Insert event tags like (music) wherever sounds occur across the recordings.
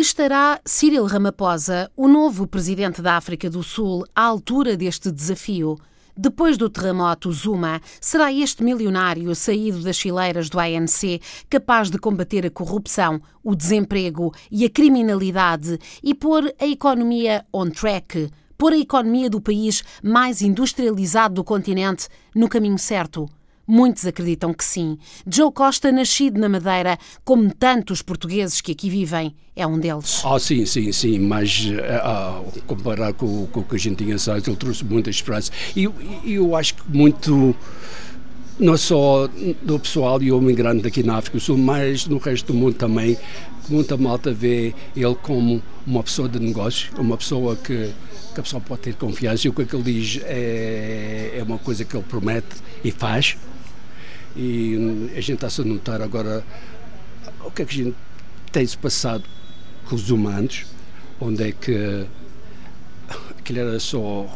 Estará Cyril Ramaphosa, o novo presidente da África do Sul, à altura deste desafio? Depois do terremoto Zuma, será este milionário saído das fileiras do ANC capaz de combater a corrupção, o desemprego e a criminalidade e pôr a economia on track, pôr a economia do país mais industrializado do continente no caminho certo? Muitos acreditam que sim. Joe Costa, nascido na Madeira, como tantos portugueses que aqui vivem, é um deles. Ah, sim, sim, sim, mas uh, comparar com, com o que a gente tinha sabe, ele trouxe muita esperança. E eu, eu acho que muito não só do pessoal e o migrante aqui na África do Sul, mas no resto do mundo também. Muita malta vê ele como uma pessoa de negócio, uma pessoa que, que a pessoa pode ter confiança e o que, é que ele diz é, é uma coisa que ele promete e faz e a gente está-se a notar agora o que é que a gente tem-se passado com os humanos, onde é que aquilo era só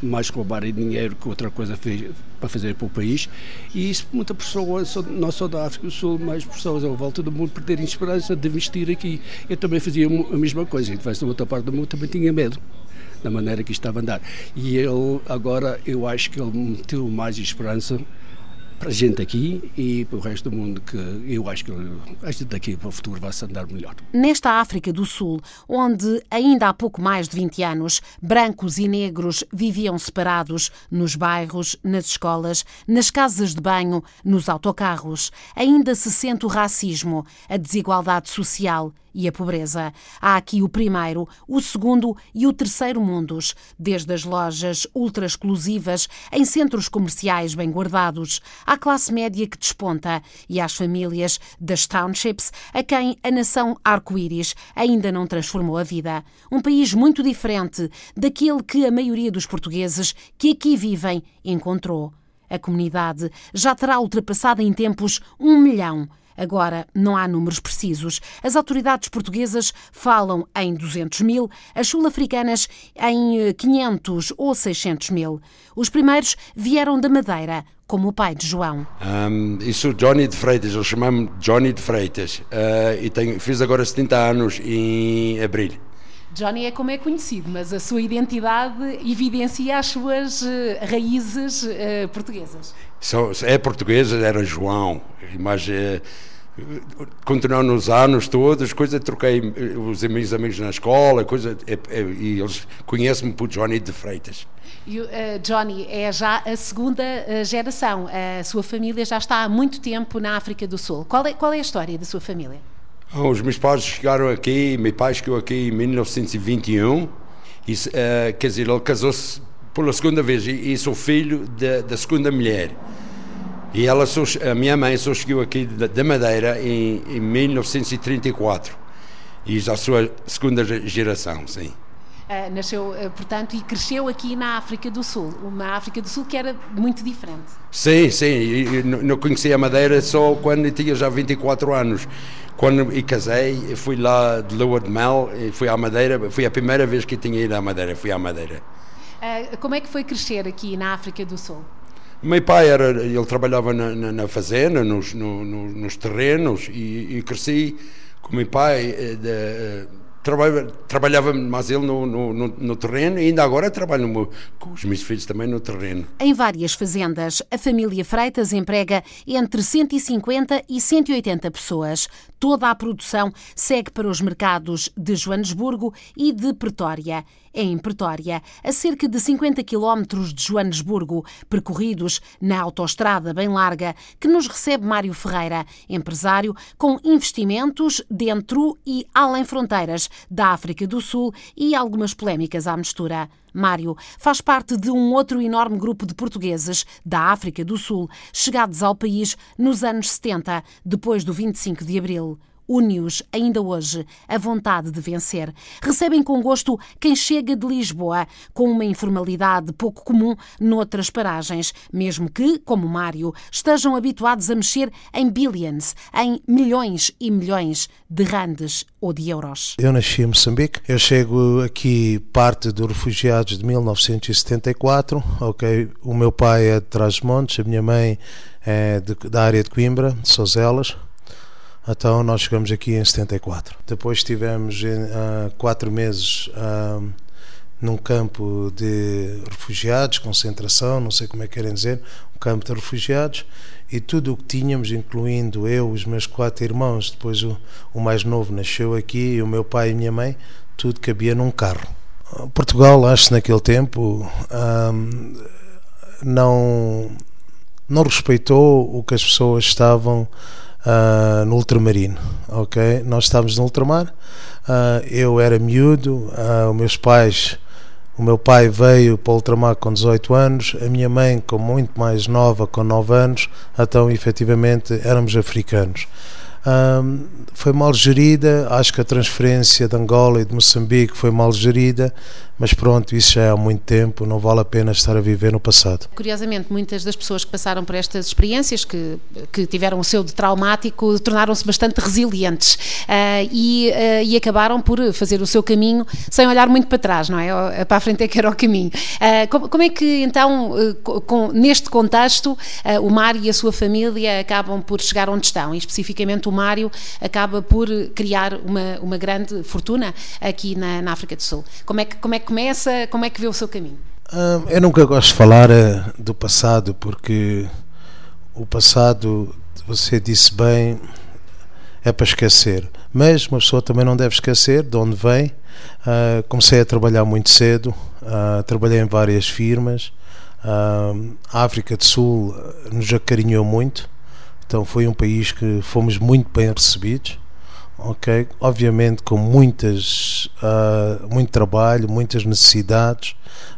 mais roubar dinheiro que outra coisa fez, para fazer para o país e isso muita pessoa, não só da África do Sul, mas pessoas à volta do mundo perderem esperança de investir aqui. Eu também fazia a mesma coisa, se da outra parte do mundo também tinha medo da maneira que estava a andar. E ele agora, eu acho que ele meteu mais esperança para a gente aqui e para o resto do mundo, que eu acho que a gente daqui para o futuro vai se andar melhor. Nesta África do Sul, onde ainda há pouco mais de 20 anos, brancos e negros viviam separados nos bairros, nas escolas, nas casas de banho, nos autocarros, ainda se sente o racismo, a desigualdade social e a pobreza. Há aqui o primeiro, o segundo e o terceiro mundos, desde as lojas ultra exclusivas em centros comerciais bem guardados, à classe média que desponta e às famílias das townships a quem a nação arco-íris ainda não transformou a vida. Um país muito diferente daquele que a maioria dos portugueses que aqui vivem encontrou. A comunidade já terá ultrapassado em tempos um milhão Agora, não há números precisos. As autoridades portuguesas falam em 200 mil, as sul-africanas em 500 eh, ou 600 mil. Os primeiros vieram da Madeira, como o pai de João. Um, eu sou Johnny de Freitas, eu chamo-me Johnny de Freitas uh, e tenho, fiz agora 70 anos em abril. Johnny é como é conhecido, mas a sua identidade evidencia as suas uh, raízes uh, portuguesas. So, é portuguesa, era João, mas continuando nos anos todos, coisa, troquei os meus amigos na escola, coisa, é, é, e eles conhecem-me por Johnny de Freitas. E, uh, Johnny, é já a segunda uh, geração. A sua família já está há muito tempo na África do Sul. Qual é, qual é a história da sua família? Oh, os meus pais chegaram aqui, meu pai chegou aqui em 1921, e, uh, quer dizer, ele casou-se pela segunda vez e, e sou filho da, da segunda mulher. E ela, a minha mãe só chegou aqui da Madeira em, em 1934. E já sou a segunda geração, sim. Uh, nasceu, uh, portanto, e cresceu aqui na África do Sul, uma África do Sul que era muito diferente. Sim, sim, e, não conheci a Madeira só quando tinha já 24 anos. Quando me casei, fui lá de lua de mel, e fui à Madeira, foi a primeira vez que tinha ido à Madeira, fui à Madeira. Uh, como é que foi crescer aqui na África do Sul? Meu pai era, ele trabalhava na, na, na fazenda, nos, no, no, nos terrenos e, e, cresci com meu pai. Eh, de, eh, trabalhava, trabalhava mais ele no, no, no, terreno e ainda agora trabalho no, com os meus filhos também no terreno. Em várias fazendas, a família Freitas emprega entre 150 e 180 pessoas. Toda a produção segue para os mercados de Joanesburgo e de Pretória é em Pretória, a cerca de 50 quilómetros de Joanesburgo, percorridos na autoestrada bem larga, que nos recebe Mário Ferreira, empresário com investimentos dentro e além fronteiras da África do Sul e algumas polémicas à mistura. Mário faz parte de um outro enorme grupo de portugueses da África do Sul, chegados ao país nos anos 70, depois do 25 de abril une-os ainda hoje a vontade de vencer. Recebem com gosto quem chega de Lisboa, com uma informalidade pouco comum noutras paragens, mesmo que, como Mário, estejam habituados a mexer em billions, em milhões e milhões de randes ou de euros. Eu nasci em Moçambique, eu chego aqui parte dos refugiados de 1974, ok? O meu pai é de Trás-os-Montes, a minha mãe é de, da área de Coimbra, de Sozelas, Então nós chegamos aqui em 74. Depois estivemos uh, quatro meses uh, num campo de refugiados, concentração, não sei como é que querem dizer, um campo de refugiados, e tudo o que tínhamos, incluindo eu, os meus quatro irmãos, depois o, o mais novo nasceu aqui, e o meu pai e minha mãe, tudo cabia num carro. Portugal, acho que naquele tempo um, não, não respeitou o que as pessoas estavam uh, no ultramarino, ok? Nós estávamos no ultramar, uh, eu era miúdo, uh, meus pais o meu pai veio para o ultramar com 18 anos, a minha mãe com muito mais nova, com 9 anos, então efetivamente éramos africanos. Um, foi mal gerida, acho que a transferência de Angola e de Moçambique foi mal gerida, mas pronto, isso já é há muito tempo, não vale a pena estar a viver no passado. Curiosamente, muitas das pessoas que passaram por estas experiências, que, que tiveram o seu de traumático, tornaram-se bastante resilientes uh, e, uh, e acabaram por fazer o seu caminho sem olhar muito para trás, não é? Para a frente é que era o caminho. Uh, como, como, é que então, com, neste contexto, o Mário e a sua família acabam por chegar onde estão? E especificamente o Mário acaba por criar uma, uma grande fortuna aqui na, na África do Sul. Como é que, como é começa, como é que vê o seu caminho? Hum, eu nunca gosto de falar eh, do passado porque o passado, você disse bem, é para esquecer. Mas uma pessoa também não deve esquecer de onde vem. Uh, comecei a trabalhar muito cedo, uh, trabalhei em várias firmas. Uh, a África do Sul nos acarinhou muito, então foi um país que fomos muito bem recebidos ok? Obviamente com muitas, uh, muito trabalho, muitas necessidades,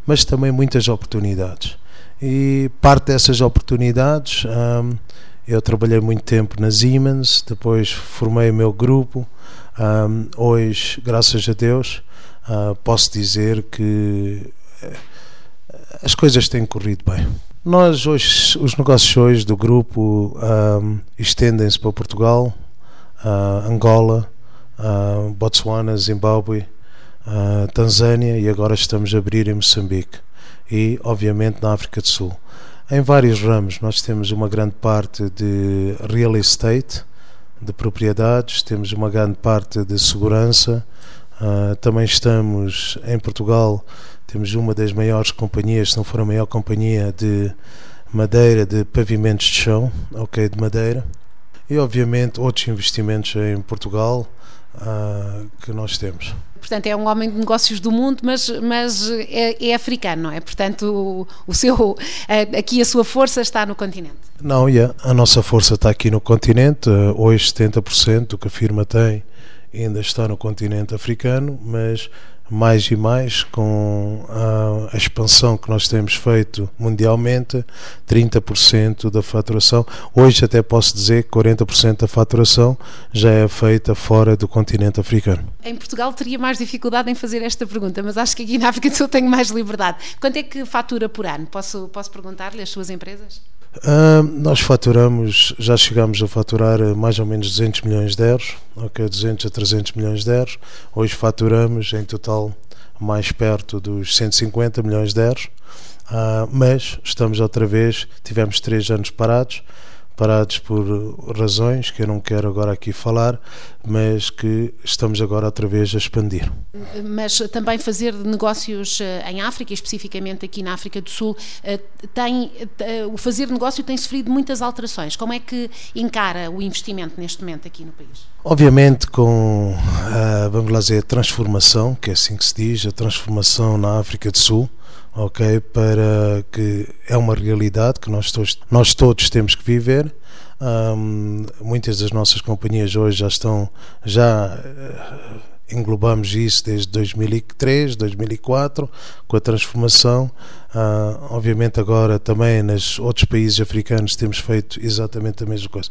mas também muitas oportunidades. E parte dessas oportunidades, um, eu trabalhei muito tempo na Siemens, depois formei o meu grupo. Um, hoje, graças a Deus, uh, posso dizer que eh, as coisas têm corrido bem. Nós hoje, os negócios hoje do grupo um, estendem-se para Portugal, Angola, uh, Botswana, Zimbábue, uh, Tanzânia e agora estamos a abrir em Moçambique e, obviamente, na África do Sul. Em vários ramos, nós temos uma grande parte de real estate, de propriedades, temos uma grande parte de segurança. Uh, também estamos em Portugal, temos uma das maiores companhias, se não for a maior companhia de madeira, de pavimentos de chão, ok, de madeira e obviamente outros investimentos em Portugal uh, que nós temos. Portanto, é um homem de negócios do mundo, mas, mas é, é africano, não é? Portanto, o, o seu, aqui a sua força está no continente. Não, yeah, a nossa força está aqui no continente. Hoje, 70% do que a firma tem ainda está no continente africano, mas mais e mais com a, expansão que nós temos feito mundialmente, 30% da faturação. Hoje até posso dizer que 40% da faturação já é feita fora do continente africano. Em Portugal teria mais dificuldade em fazer esta pergunta, mas acho que aqui na África do Sul tenho mais liberdade. Quanto é que fatura por ano? Posso, posso perguntar-lhe as suas empresas? Uh, nós faturamos, já chegamos a faturar mais ou menos 200 milhões de euros, ok, 200 a 300 milhões de euros. Hoje faturamos em total mais perto dos 150 milhões de euros, uh, mas estamos outra vez, tivemos três anos parados, parados por razões que eu não quero agora aqui falar, mas que estamos agora outra vez a expandir. Mas também fazer negócios eh, em África, especificamente aqui na África do Sul, eh, tem, eh, o fazer negócio tem sofrido muitas alterações. Como é que encara o investimento neste momento aqui no país? Obviamente com, vamos lá dizer, a transformação, que é assim que se diz, a transformação na África do Sul, ok? Para que é uma realidade que nós todos, nós todos temos que viver. Um, muitas das nossas companhias hoje já estão, já uh, englobamos isso desde 2003, 2004, com a transformação. Uh, obviamente agora também nos outros países africanos temos feito exatamente a mesma coisa.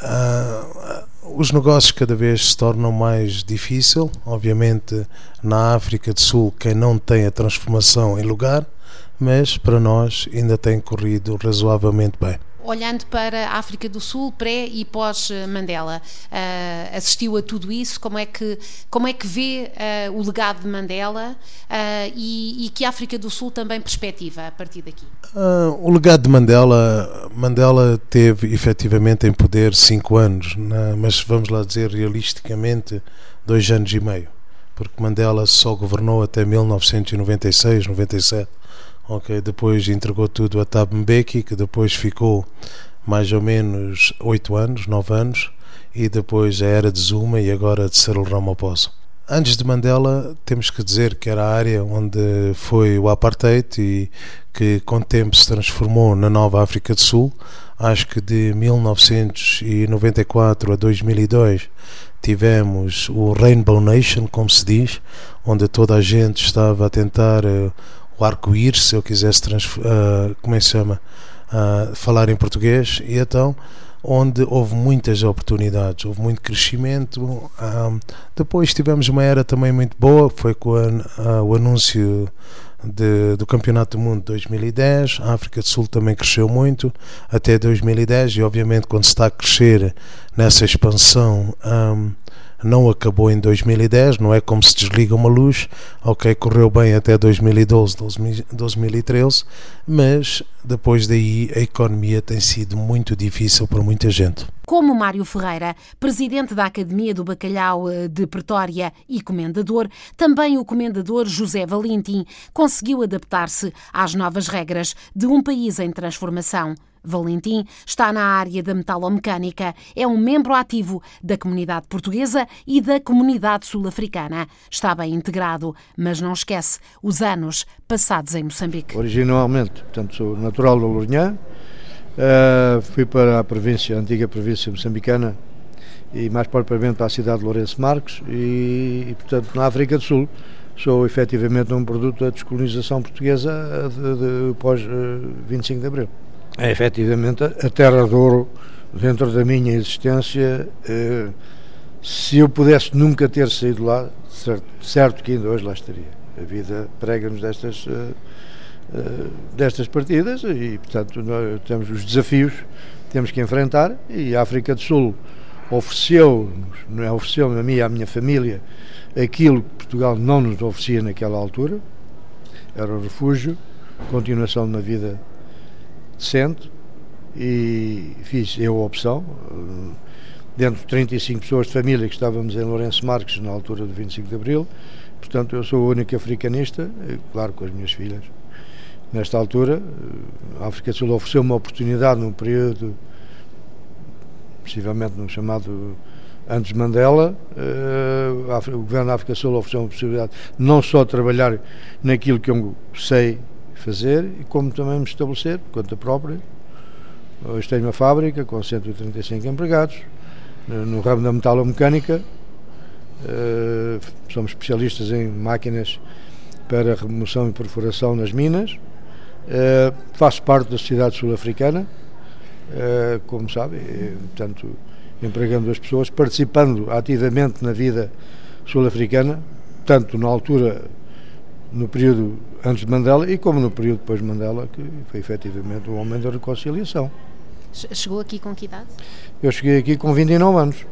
Uh, os negócios cada vez se tornam mais difícil. Obviamente, na África do Sul, quem não tem a transformação em lugar, mas para nós ainda tem corrido razoavelmente bem. Olhando para a África do Sul, pré e pós-Mandela, uh, assistiu a tudo isso? Como é que, como é que vê uh, o legado de Mandela e, e, que a África do Sul também perspectiva a partir daqui? o legado de Mandela, Mandela teve efetivamente em poder cinco anos, né? mas vamos lá dizer realisticamente dois anos e meio, porque Mandela só governou até 1996, 97 ok? Depois entregou tudo a Tab Mbeki, que depois ficou mais ou menos oito anos, nove anos, e depois a era de Zuma e agora de Cyril Ramaphosa. Antes de Mandela, temos que dizer que era a área onde foi o apartheid e que com o tempo se transformou na nova África do Sul. Acho que de 1994 a 2002 tivemos o Rainbow Nation, como se diz, onde toda a gente estava a tentar uh, o arco-íris, se eu quisesse, uh, como é que chama, uh, falar em português, e então onde houve muitas oportunidades, houve muito crescimento. Um, ah, depois tivemos uma era também muito boa, foi com a, o anúncio de, do Campeonato do Mundo de 2010. A África do Sul também cresceu muito até 2010 e, obviamente, quando se está a crescer nessa expansão. Um, não acabou em 2010, não é como se desliga uma luz, ok, correu bem até 2012, 2013, mas depois daí a economia tem sido muito difícil para muita gente. Como Mário Ferreira, presidente da Academia do Bacalhau eh, de Pretória e comendador, também o comendador José Valentim conseguiu adaptar-se às novas regras de um país em transformação. Valentim está na área da metalomecânica, é um membro ativo da comunidade portuguesa e da comunidade sul-africana. Está bem integrado, mas não esquece os anos passados em Moçambique. Originalmente, portanto, sou natural do Lourinhã, uh, fui para a província, a antiga província moçambicana e mais propriamente para a cidade de Lourenço Marques e, e portanto, na África do Sul sou efetivamente um produto da descolonização portuguesa de, de, pós 25 de Abril é efetivamente a terra de ouro dentro da minha existência. Eh, se eu pudesse nunca ter saído lá, certo, certo que ainda hoje lá estaria. A vida prega-nos destas, eh, eh, destas partidas e, portanto, nós temos os desafios que temos que enfrentar e a África do Sul ofereceu, é, ofereceu a mim e à minha família aquilo que Portugal não nos oferecia naquela altura, era o refúgio, continuação de uma vida decente e fiz eu a opção, eh, dentro de 35 pessoas de família que estávamos em Lourenço Marques na altura do 25 de Abril, portanto eu sou o único africanista, eh, claro com as minhas filhas. Nesta altura, eh, a África do Sul ofereceu uma oportunidade num período, possivelmente no chamado antes Mandela, o governo da África do Sul ofereceu uma possibilidade não só de trabalhar naquilo que eu sei fazer e como também me estabelecer, conta própria. Hoje tenho uma fábrica com 135 empregados, no ramo da metalomecânica. Uh, somos especialistas em máquinas para remoção e perfuração nas minas. Uh, faço parte da sociedade sul-africana, uh, como sabe, portanto, empregando as pessoas, participando ativamente na vida sul-africana, tanto na altura no período antes de Mandela e como no período depois de Mandela, que foi efetivamente o homem da reconciliação. Chegou aqui com que idade? Eu cheguei aqui com 29 anos.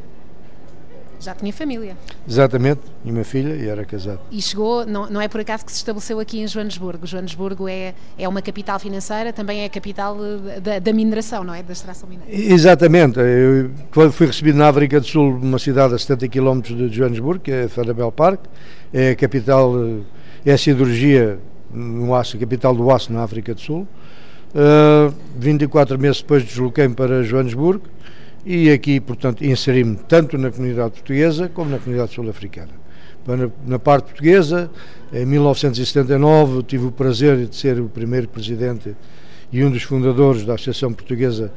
Já tinha família? Exatamente, tinha uma filha e era casado. E chegou, não, não é por acaso que se estabeleceu aqui em Joanesburgo. Joanesburgo é, é uma capital financeira, também é a capital eh, da, da mineração, não é? Da extração mineira. Exatamente. Eu fui recebido na África do Sul, uma cidade a 70 km de Joanesburgo, que é Farabel Park, é a capital eh, é a siderurgia no aço, capital do aço na África do Sul. Uh, 24 meses depois desloquei-me para Joanesburgo e aqui, portanto, inseri-me tanto na comunidade portuguesa como na comunidade sul-africana. Na, na parte portuguesa, em 1979, tive o prazer de ser o primeiro presidente e um dos fundadores da Associação Portuguesa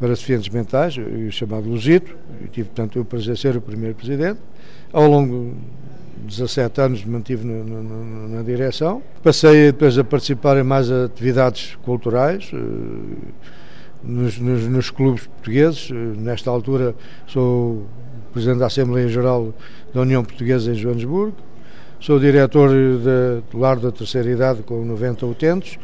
para Deficientes Mentais, o chamado Lusito, e tive, portanto, o prazer de ser o primeiro presidente. Ao longo 17 anos mantive na, na, na, direção. Passei depois a participar em mais atividades culturais, eh, nos, nos, nos clubes portugueses. Eh, nesta altura sou Presidente da Assembleia Geral da União Portuguesa em Joanesburgo. Sou diretor do Lar da Terceira Idade com 90 utentes.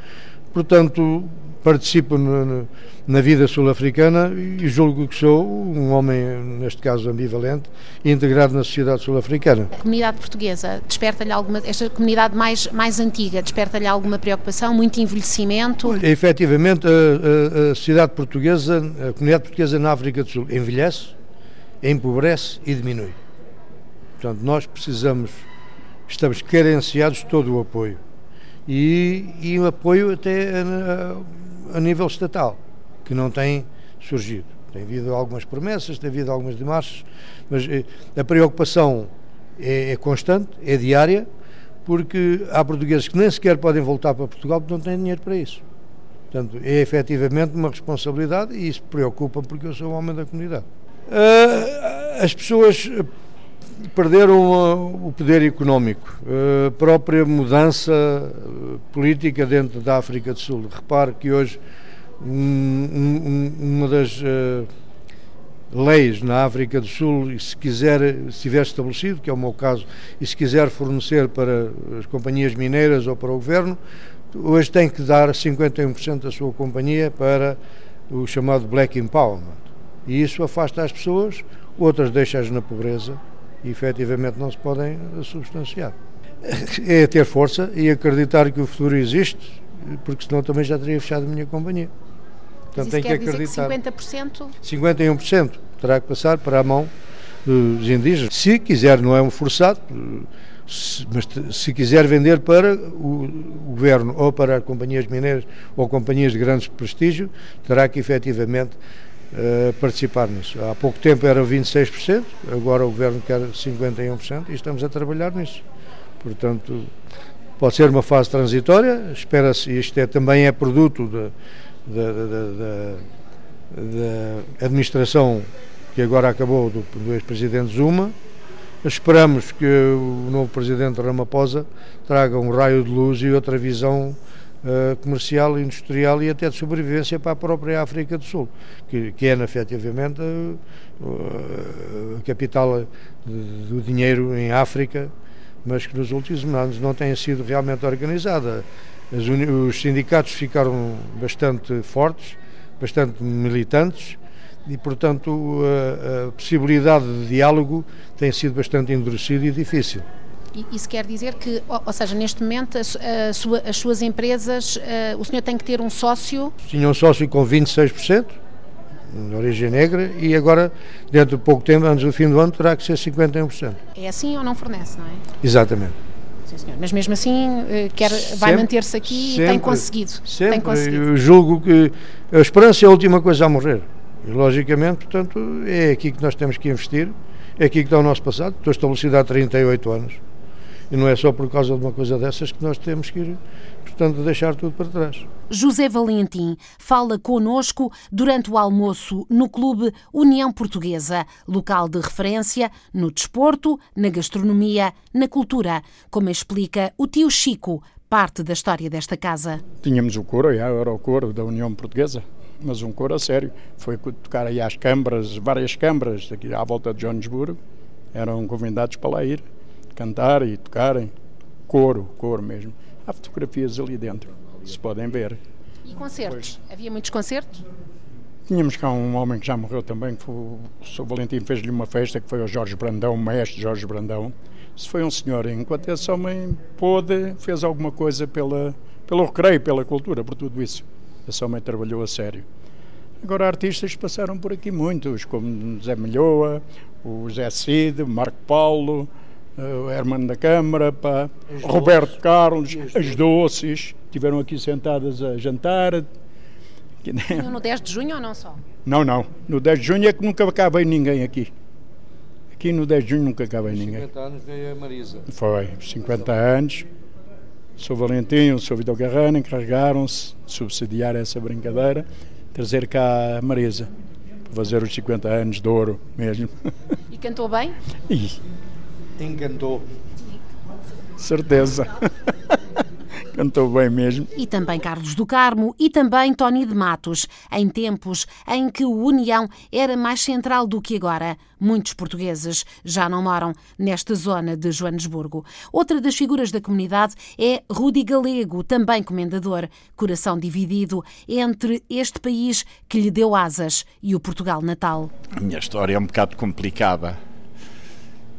portanto, participo no, na vida sul-africana e julgo que sou um homem, neste caso ambivalente, integrado na sociedade sul-africana. A comunidade portuguesa desperta-lhe alguma, esta comunidade mais, mais antiga, desperta-lhe alguma preocupação, muito envelhecimento? Efetivamente, a, a, a sociedade portuguesa, a comunidade portuguesa na África do Sul envelhece, empobrece e diminui. Portanto, nós precisamos, estamos carenciados de todo o apoio. E, e o apoio até a, a nível estatal que não tem surgido. Tem havido algumas promessas, tem havido algumas demarches, mas eh, a preocupação é, é, constante, é diária, porque há portugueses que nem sequer podem voltar para Portugal porque não têm dinheiro para isso. Portanto, é efetivamente uma responsabilidade e isso preocupa porque eu sou um homem da comunidade. Uh, as pessoas perderam o poder económico, a própria mudança política dentro da África do Sul. Repare que hoje um, uma das uh, leis na África do Sul, se quiser, se estiver estabelecido, que é o meu caso, e se quiser fornecer para as companhias mineiras ou para o governo, hoje tem que dar 51% da sua companhia para o chamado Black Empowerment. E isso afasta as pessoas, outras deixam-as na pobreza e efetivamente não se podem substanciar. É ter força e acreditar que o futuro existe, porque senão também já teria fechado a minha companhia. Portanto, tem que acreditar. Que 50%? 51% terá que passar para a mão dos indígenas. Se quiser, não é um forçado, mas se quiser vender para o governo ou para companhias mineiras ou companhias de grande prestígio, terá que efetivamente uh, participar nisso. Há pouco tempo era 26%, agora o governo quer 51% e estamos a trabalhar nisso. Portanto, pode ser uma fase transitória, espera-se, isto é, também é produto da, administração que agora acabou do, do ex-presidente Zuma. Esperamos que o novo presidente Ramaphosa traga um raio de luz e outra visão uh, comercial, industrial e até de sobrevivência para a própria África do Sul, que, que é efetivamente uh, a capital do dinheiro em África, mas que nos últimos anos não tem sido realmente organizada os sindicatos ficaram bastante fortes, bastante militantes e, portanto, a, a possibilidade de diálogo tem sido bastante endurecida e difícil. Isso quer dizer que, ou seja, neste momento a sua, as suas empresas, uh, o senhor tem que ter um sócio? Tinha um sócio com 26%, de origem negra, e agora, dentro de pouco tempo, antes do fim do ano, terá que ser 51%. É assim ou não fornece, não é? Exatamente. Sim, senhor. Mas mesmo assim eh, quer, vai manter-se aqui sempre, e tem conseguido. Sempre. Tem conseguido. Eu julgo que a esperança é a última coisa a morrer. E, logicamente, portanto, é aqui que nós temos que investir, é aqui que está o nosso passado. Estou estabelecido há 38 anos. E não é só por causa de uma coisa dessas que nós temos que ir, portanto, deixar tudo para trás. José Valentim fala conosco durante o almoço no Clube União Portuguesa, local de referência no desporto, na gastronomia, na cultura, como explica o tio Chico, parte da história desta casa. Tínhamos o coro, era o coro da União Portuguesa, mas um coro a sério. Foi tocar aí às câmaras, várias câmaras aqui à volta de Joanesburgo, eram convidados para lá ir cantar e tocarem. Coro, coro mesmo. Há fotografias ali dentro, se podem ver. E concertos? Pois. Havia muitos concertos? Tínhamos cá um homem que já morreu também, que foi, o Sr. Valentim fez-lhe uma festa, que foi o Jorge Brandão, o maestro Jorge Brandão. Se foi um senhor, enquanto esse homem pôde, fez alguma coisa pela, pelo recreio, pela cultura, por tudo isso. Esse homem trabalhou a sério. Agora, artistas passaram por aqui muitos, como Zé Melhoa, o Zé Cid, Marco Paulo, o Hermano da Câmara, pá, Roberto Carlos, as doces, estiveram aqui sentadas a jantar. No 10 de junho ou não só? Não, não. No 10 de junho é que nunca cá veio ninguém aqui. Aqui no 10 de junho nunca cá veio ninguém. 50 anos veio a Marisa. Foi, 50 anos. O Sr. Valentim, o Sr. Vitor Garrano encarregaram-se de subsidiar essa brincadeira, trazer cá a Marisa, para fazer os 50 anos de ouro mesmo. E cantou bem? (laughs) E encantou. Certeza. (laughs) Cantou bem mesmo. E também Carlos do Carmo e também Tony de Matos, em tempos em que o União era mais central do que agora. Muitos portugueses já não moram nesta zona de Joanesburgo. Outra das figuras da comunidade é Rudi Galego, também comendador, coração dividido entre este país que lhe deu asas e o Portugal natal. A minha história é um bocado complicada.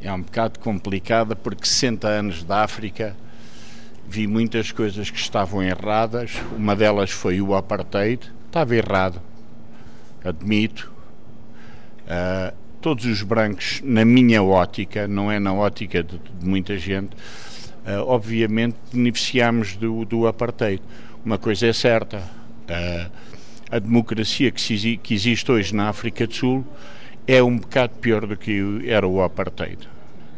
É um bocado complicada porque 60 anos da África vi muitas coisas que estavam erradas. Uma delas foi o apartheid. Estava errado, admito. Uh, todos os brancos, na minha ótica, não é na ótica de, de muita gente, uh, obviamente beneficiamos do, do apartheid. Uma coisa é certa. Uh, a democracia que, que existe hoje na África do Sul é um bocado pior do que era o apartheid.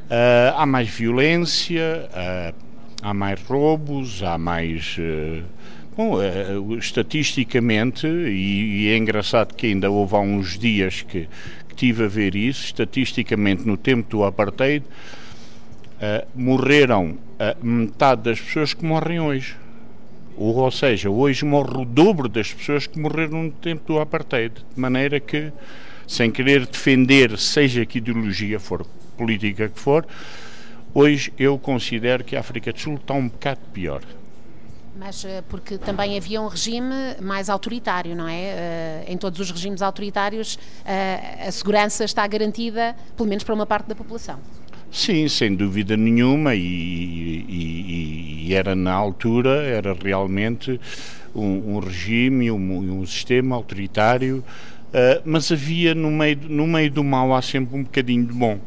Uh, há mais violência, uh, há mais roubos, há mais. Uh, bom, estatisticamente, e, e, é engraçado que ainda houve há uns dias que, que tive a ver isso, estatisticamente no tempo do apartheid, morreram metade das pessoas que morrem hoje. Ou, ou seja, hoje morre o dobro das pessoas que morreram no tempo do apartheid. De maneira que, sem querer defender, seja que ideologia for, política que for, hoje eu considero que a África do Sul está um bocado pior. Mas eh, porque também havia um regime mais autoritário, não é? Eh, em todos os regimes autoritários, eh, a segurança está garantida, pelo menos para uma parte da população. Sim, sem dúvida nenhuma, e, e, e era na altura, era realmente um, um regime, um, um, sistema autoritário, mas havia no meio, no meio do mal há sempre um bocadinho de bom.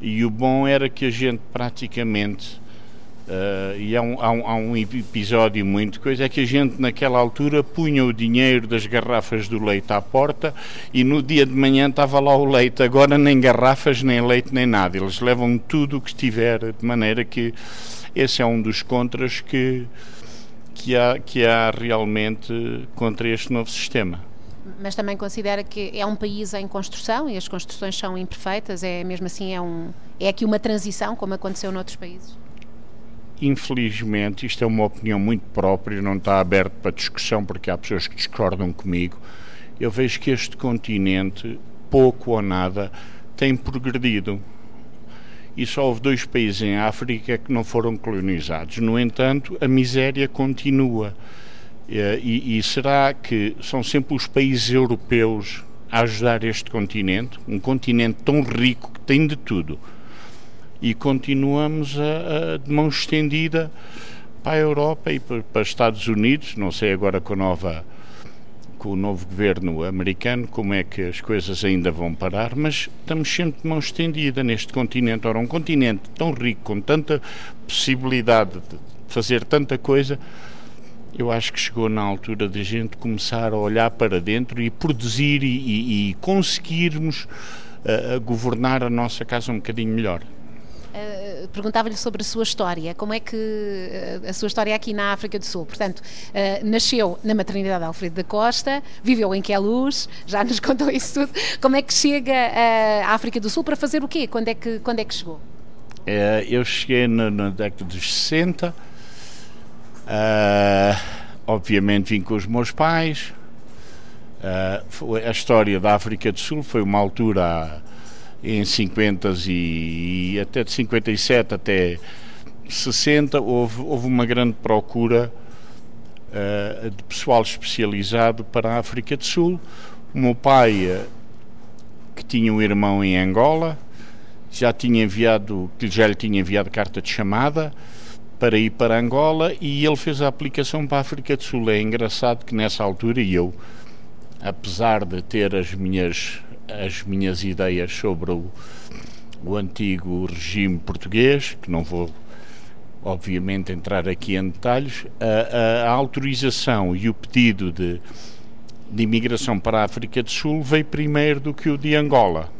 E o bom era que a gente praticamente Uh, e há um, há, um, há um, episódio muito coisa, é que a gente naquela altura punha o dinheiro das garrafas do leite à porta e no dia de manhã estava lá o leite, agora nem garrafas, nem leite, nem nada, eles levam tudo o que estiver, de maneira que esse é um dos contras que, que, há, que há realmente contra este novo sistema mas também considera que é um país em construção e as construções são imperfeitas, é mesmo assim é um é aqui uma transição como aconteceu noutros países infelizmente, isto é uma opinião muito própria, não está aberto para discussão porque há pessoas que discordam comigo. Eu vejo que este continente, pouco ou nada, tem progredido. E só houve dois países em África que não foram colonizados. No entanto, a miséria continua. E, e será que são sempre os países europeus a ajudar este continente? Um continente tão rico que tem de tudo e continuamos a, a, de mão estendida para a Europa e para, para os Estados Unidos. Não sei agora com nova com o novo governo americano como é que as coisas ainda vão parar, mas estamos sempre de mão estendida neste continente. Ora, um continente tão rico, com tanta possibilidade de fazer tanta coisa, eu acho que chegou na altura de a gente começar a olhar para dentro e produzir e, e, e conseguirmos uh, governar a nossa casa um bocadinho melhor. Uh, perguntava-lhe sobre a sua história, como é que uh, a sua história aqui na África do Sul. Portanto, nasceu na maternidade Alfredo da Costa, viveu em Queluz, já nos contou isso tudo. Como é que chega à África do Sul para fazer o quê? Quando é que, quando é que chegou? eu cheguei na, na, década dos 60, obviamente vim com os meus pais. a história da África do Sul foi uma altura em 50 e, e até de 57 até 60 houve, houve uma grande procura uh, de pessoal especializado para a África do Sul. O meu pai, uh, que tinha um irmão em Angola, já tinha enviado, que já lhe tinha enviado carta de chamada para ir para Angola e ele fez a aplicação para a África do Sul. É engraçado que nessa altura eu, apesar de ter as minhas as minhas ideias sobre o, o antigo regime português, que não vou obviamente entrar aqui em detalhes, a, a, a autorização e o pedido de, de imigração para a África do Sul veio primeiro do que o de Angola.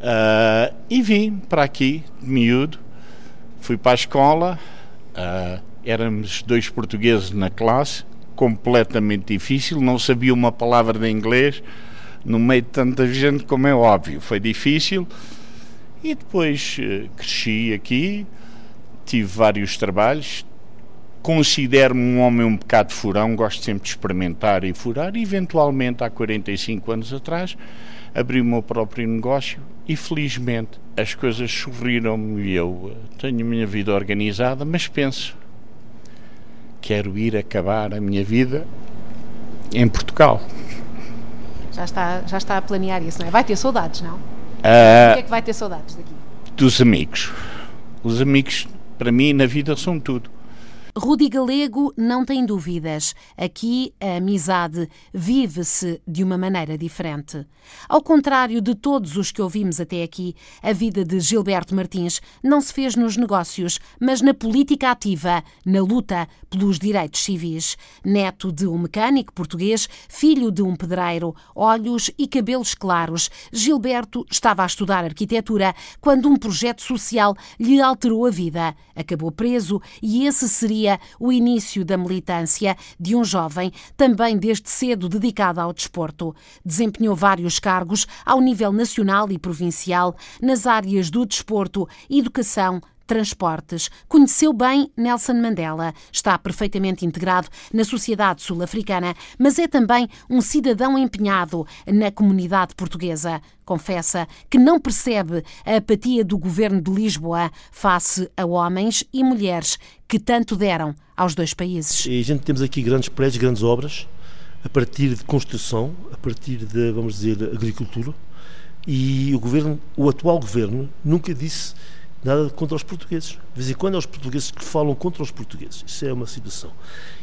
Uh, e vim para aqui, de miúdo, fui para a escola, uh, éramos dois portugueses na classe, completamente difícil, não sabia uma palavra de inglês, no meio de tanta gente, como é óbvio. Foi difícil. E depois uh, cresci aqui, tive vários trabalhos, considero-me um homem um bocado furão, gosto sempre de experimentar e furar, e eventualmente, há 45 anos atrás, abri o meu próprio negócio e felizmente as coisas sorriram-me e eu eh, tenho a minha vida organizada, mas penso, quero ir acabar a minha vida em Portugal. Já está, já está a planear isso, não é? Vai ter saudades, não? Uh, o que é que vai ter saudades daqui? Dos amigos. Os amigos, para mim, na vida são tudo. Rudi Galego não tem dúvidas. Aqui a amizade vive-se de uma maneira diferente. Ao contrário de todos os que ouvimos até aqui, a vida de Gilberto Martins não se fez nos negócios, mas na política ativa, na luta pelos direitos civis. Neto de um mecânico português, filho de um pedreiro, olhos e cabelos claros, Gilberto estava a estudar arquitetura quando um projeto social lhe alterou a vida. Acabou preso e esse seria o início da militância de um jovem também desde cedo dedicado ao desporto. Desempenhou vários cargos ao nível nacional e provincial nas áreas do desporto, educação, transportes. Conheceu bem Nelson Mandela, está perfeitamente integrado na sociedade sul-africana, mas é também um cidadão empenhado na comunidade portuguesa. Confessa que não percebe a apatia do governo de Lisboa face a homens e mulheres que tanto deram aos dois países. E a gente temos aqui grandes prédios, grandes obras, a partir de construção, a partir de, vamos dizer, agricultura, e o governo, o atual governo, nunca disse nada contra os portugueses. De vez em quando é os portugueses que falam contra os portugueses. Isso é uma situação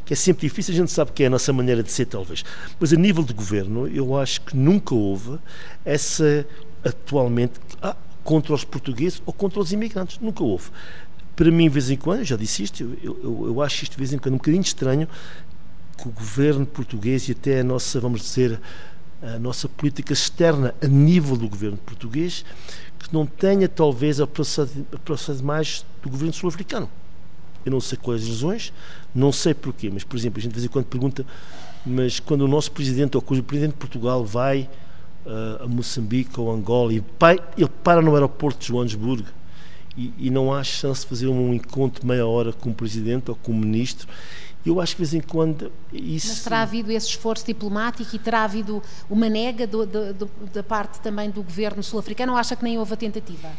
que é sempre difícil, a gente sabe que é a nossa maneira de ser, talvez. Mas a nível de governo, eu acho que nunca houve essa, atualmente, ah, contra os portugueses ou contra os imigrantes. Nunca houve. Para mim, de vez em quando, já disse isto, eu, eu, eu acho isto de vez em quando um bocadinho estranho que o governo português e até a nossa, vamos dizer, a nossa política externa a nível do governo português que não tenha talvez a processo mais do governo sul-africano. Eu não sei quais as razões, não sei porquê, mas, por exemplo, a gente de vez em quando pergunta, mas quando o nosso presidente ou o presidente de Portugal vai uh, a Moçambique ou Angola e pai, ele para no aeroporto de Joanesburgo e, e não há chance de fazer um encontro meia hora com o presidente ou com o ministro eu acho que de vez em quando isso. Mas terá havido esse esforço diplomático e terá havido uma nega do, do, do, da parte também do governo sul-africano ou acha que nem houve a tentativa?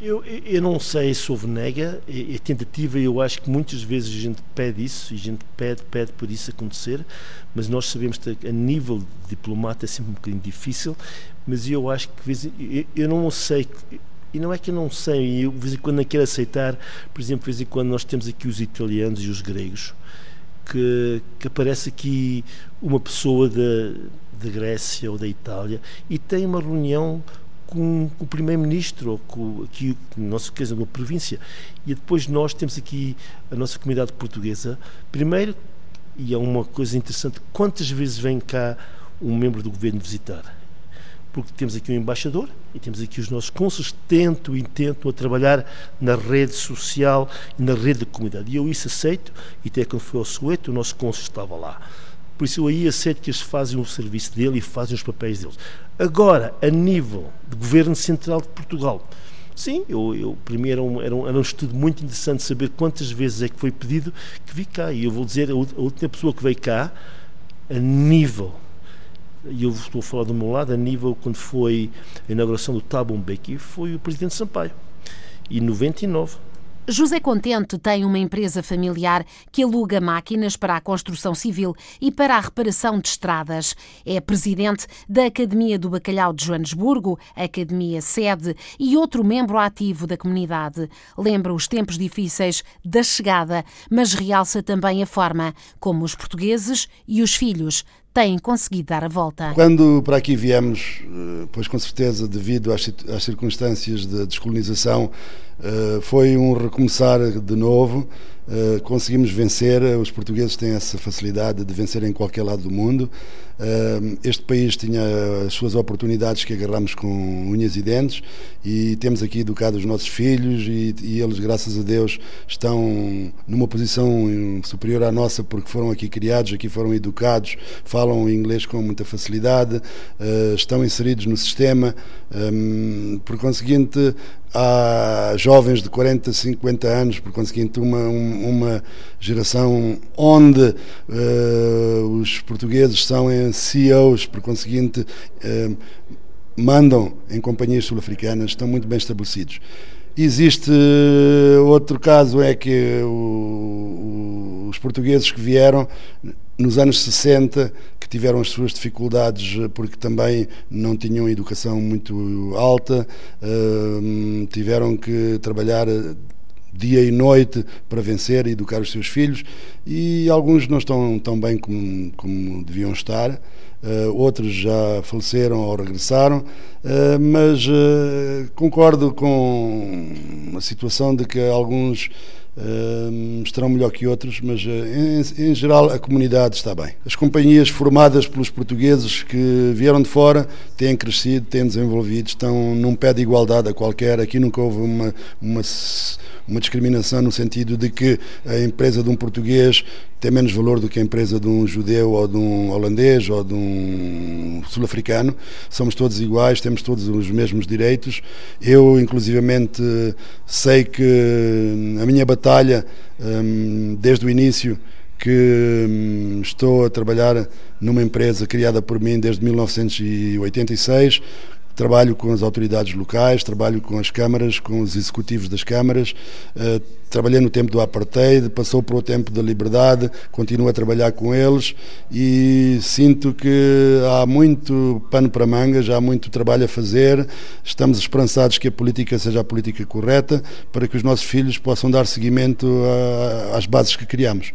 Eu, eu não sei se houve nega, a tentativa, eu acho que muitas vezes a gente pede isso, e a gente pede, pede por isso acontecer, mas nós sabemos que a nível diplomata é sempre um bocadinho difícil, mas eu acho que eu não sei, e não é que eu não sei, eu de vez em quando não quero aceitar, por exemplo, de vez em quando nós temos aqui os italianos e os gregos, que, que aparece aqui uma pessoa da, Grécia ou da Itália e tem uma reunião com, com o primeiro-ministro ou com aqui no nosso caso uma província. E depois nós temos aqui a nossa comunidade portuguesa. Primeiro e é uma coisa interessante quantas vezes vem cá um membro do governo visitar porque temos aqui um embaixador e temos aqui os nossos cônsules tentam e tentam a trabalhar na rede social e na rede da comunidade. E eu isso aceito, e até quando foi ao Soweto, o nosso cônsul estava lá. Por isso eu aí aceito que eles fazem o serviço dele e fazem os papéis deles. Agora, a nível de Governo Central de Portugal, sim, eu, eu primeiro era um, era, um, era um estudo muito interessante saber quantas vezes é que foi pedido que vi cá. E eu vou dizer, a última pessoa que veio cá, a nível e eu estou a falar do meu lado, a nível quando foi a inauguração do Tabumbeki, foi o presidente Sampaio. E 99. José Contente tem uma empresa familiar que aluga máquinas para a construção civil e para a reparação de estradas. É presidente da Academia do Bacalhau de Joanesburgo, Academia Sede, e outro membro ativo da comunidade. Lembra os tempos difíceis da chegada, mas realça também a forma como os portugueses e os filhos têm conseguido dar a volta. Quando para aqui viemos, eh, pois com certeza devido às, circunstâncias de descolonização, eh, foi um recomeçar de novo Uh, conseguimos vencer, os portugueses têm essa facilidade de vencer em qualquer lado do mundo. Uh, este país tinha as suas oportunidades que agarramos com unhas e dentes e temos aqui educado os nossos filhos e, e, eles, graças a Deus, estão numa posição superior à nossa porque foram aqui criados, aqui foram educados, falam inglês com muita facilidade, estão inseridos no sistema. Um, por conseguinte, há jovens de 40, 50 anos, por conseguinte, uma, uma geração onde uh, os portugueses são CEOs, por conseguinte, uh, mandam em companhias sul-africanas, estão muito bem estabelecidos. Existe outro caso, é que o, os portugueses que vieram nos anos 60, que tiveram as suas dificuldades porque também não tinham educação muito alta, uh, tiveram que trabalhar dia e noite para vencer e educar os seus filhos e alguns não estão tão bem como, como deviam estar. Uh, outros já faleceram ou regressaram, uh, mas uh, concordo com a situação de que alguns estarão melhor que outros, mas em, em, geral a comunidade está bem. As companhias formadas pelos portugueses que vieram de fora têm crescido, têm desenvolvido, estão num pé de igualdade a qualquer. Aqui nunca houve uma, uma uma discriminação no sentido de que a empresa de um português tem menos valor do que a empresa de um judeu ou de um holandês ou de um sul-africano. Somos todos iguais, temos todos os mesmos direitos. Eu, inclusivamente, sei que a minha batalha, hum, desde o início, que hum, estou a trabalhar numa empresa criada por mim desde 1986, Trabalho com as autoridades locais, trabalho com as câmaras, com os executivos das câmaras. Uh, trabalhei no tempo do apartheid, passou para o tempo da liberdade, continuo a trabalhar com eles e sinto que há muito pano para mangas, há muito trabalho a fazer. Estamos esperançados que a política seja a política correta para que os nossos filhos possam dar seguimento às bases que criamos.